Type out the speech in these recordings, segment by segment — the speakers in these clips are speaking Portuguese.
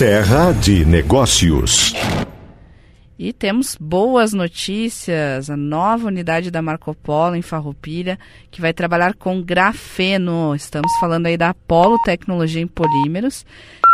Serra de Negócios. E temos boas notícias. A nova unidade da Marco Polo em Farroupilha, que vai trabalhar com grafeno. Estamos falando aí da Apolo Tecnologia em Polímeros,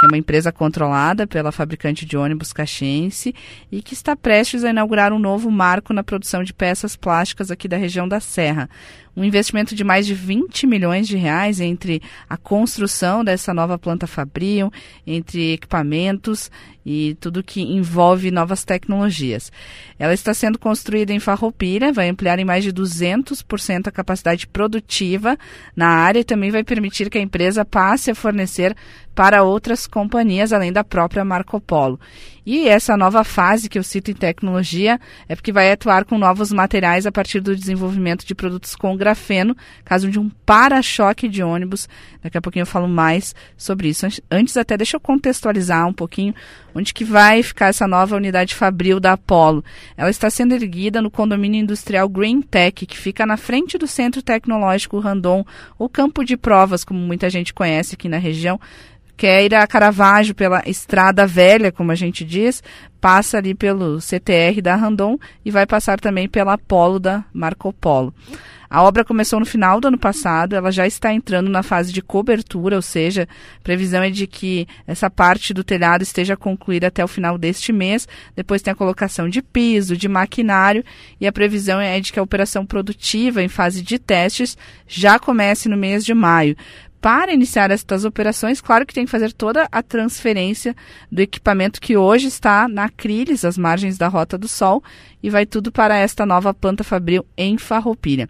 é uma empresa controlada pela fabricante de ônibus caxense e que está prestes a inaugurar um novo marco na produção de peças plásticas aqui da região da Serra um investimento de mais de 20 milhões de reais entre a construção dessa nova planta fabril, entre equipamentos e tudo que envolve novas tecnologias. Ela está sendo construída em Farroupilha, vai ampliar em mais de 200% a capacidade produtiva na área e também vai permitir que a empresa passe a fornecer para outras companhias, além da própria Marco Polo. E essa nova fase que eu cito em tecnologia é porque vai atuar com novos materiais a partir do desenvolvimento de produtos com grafeno, caso de um para-choque de ônibus. Daqui a pouquinho eu falo mais sobre isso. Antes até deixa eu contextualizar um pouquinho onde que vai ficar essa nova unidade fabril da Apollo. Ela está sendo erguida no condomínio industrial Green Tech, que fica na frente do Centro Tecnológico Randon, ou campo de provas, como muita gente conhece aqui na região quer ir a Caravaggio pela Estrada Velha, como a gente diz, passa ali pelo CTR da Randon e vai passar também pela Polo da Marco Polo. A obra começou no final do ano passado, ela já está entrando na fase de cobertura, ou seja, a previsão é de que essa parte do telhado esteja concluída até o final deste mês. Depois tem a colocação de piso, de maquinário e a previsão é de que a operação produtiva em fase de testes já comece no mês de maio para iniciar estas operações, claro que tem que fazer toda a transferência do equipamento que hoje está na Acriles, às margens da Rota do Sol, e vai tudo para esta nova planta fabril em Farroupilha.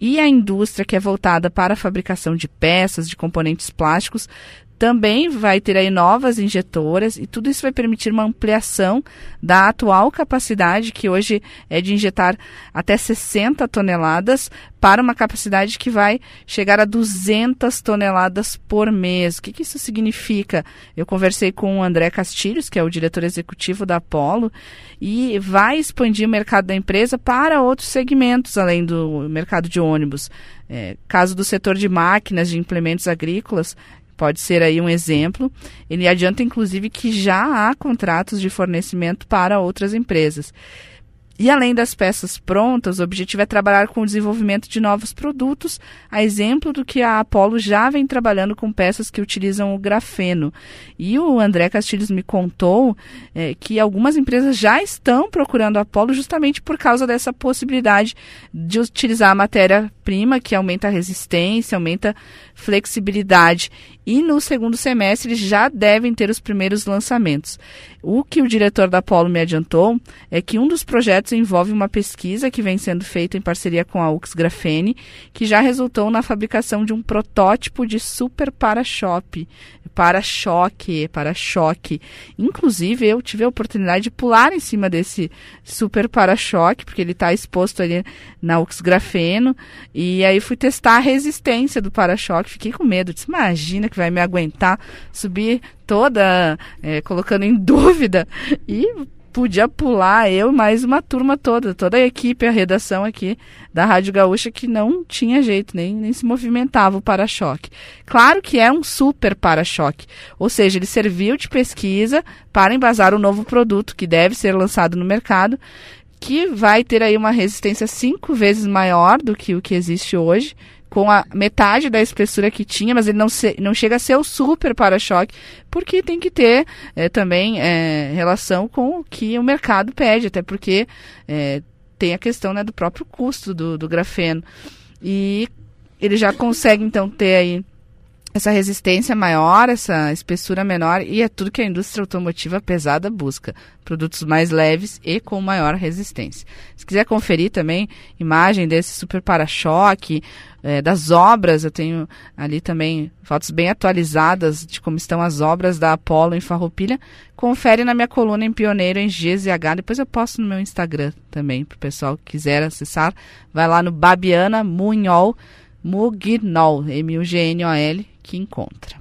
E a indústria que é voltada para a fabricação de peças, de componentes plásticos, também vai ter aí novas injetoras e tudo isso vai permitir uma ampliação da atual capacidade, que hoje é de injetar até 60 toneladas, para uma capacidade que vai chegar a 200 toneladas por mês. O que, que isso significa? Eu conversei com o André Castilhos, que é o diretor executivo da Apollo, e vai expandir o mercado da empresa para outros segmentos, além do mercado de ônibus. É, caso do setor de máquinas, de implementos agrícolas, pode ser aí um exemplo. Ele adianta, inclusive, que já há contratos de fornecimento para outras empresas. E além das peças prontas, o objetivo é trabalhar com o desenvolvimento de novos produtos, a exemplo do que a Apollo já vem trabalhando com peças que utilizam o grafeno. E o André Castilhos me contou é, que algumas empresas já estão procurando a Apollo justamente por causa dessa possibilidade de utilizar a matéria-prima, que aumenta a resistência, aumenta flexibilidade. E no segundo semestre já devem ter os primeiros lançamentos. O que o diretor da Apollo me adiantou é que um dos projetos envolve uma pesquisa que vem sendo feita em parceria com a UX Grafene, que já resultou na fabricação de um protótipo de super para-choque, para-choque, para-choque. Inclusive, eu tive a oportunidade de pular em cima desse super para-choque, porque ele está exposto ali na UX Grafeno, e aí fui testar a resistência do para-choque, fiquei com medo, disse, imagina que vai me aguentar subir toda, é, colocando em dúvida, e podia pular eu mais uma turma toda, toda a equipe, a redação aqui da Rádio Gaúcha que não tinha jeito, nem, nem se movimentava o para-choque. Claro que é um super para-choque, ou seja, ele serviu de pesquisa para embasar o novo produto que deve ser lançado no mercado, que vai ter aí uma resistência cinco vezes maior do que o que existe hoje, com a metade da espessura que tinha, mas ele não, se, não chega a ser o super para-choque, porque tem que ter é, também é, relação com o que o mercado pede, até porque é, tem a questão né, do próprio custo do, do grafeno. E ele já consegue, então, ter aí essa resistência maior, essa espessura menor, e é tudo que a indústria automotiva pesada busca. Produtos mais leves e com maior resistência. Se quiser conferir também imagem desse super para-choque, é, das obras, eu tenho ali também fotos bem atualizadas de como estão as obras da Apollo em Farroupilha. Confere na minha coluna em Pioneiro em GZH. Depois eu posto no meu Instagram também, para o pessoal que quiser acessar. Vai lá no Babiana Munhol, Mugnol, M-U-G-N-O-L, que encontra.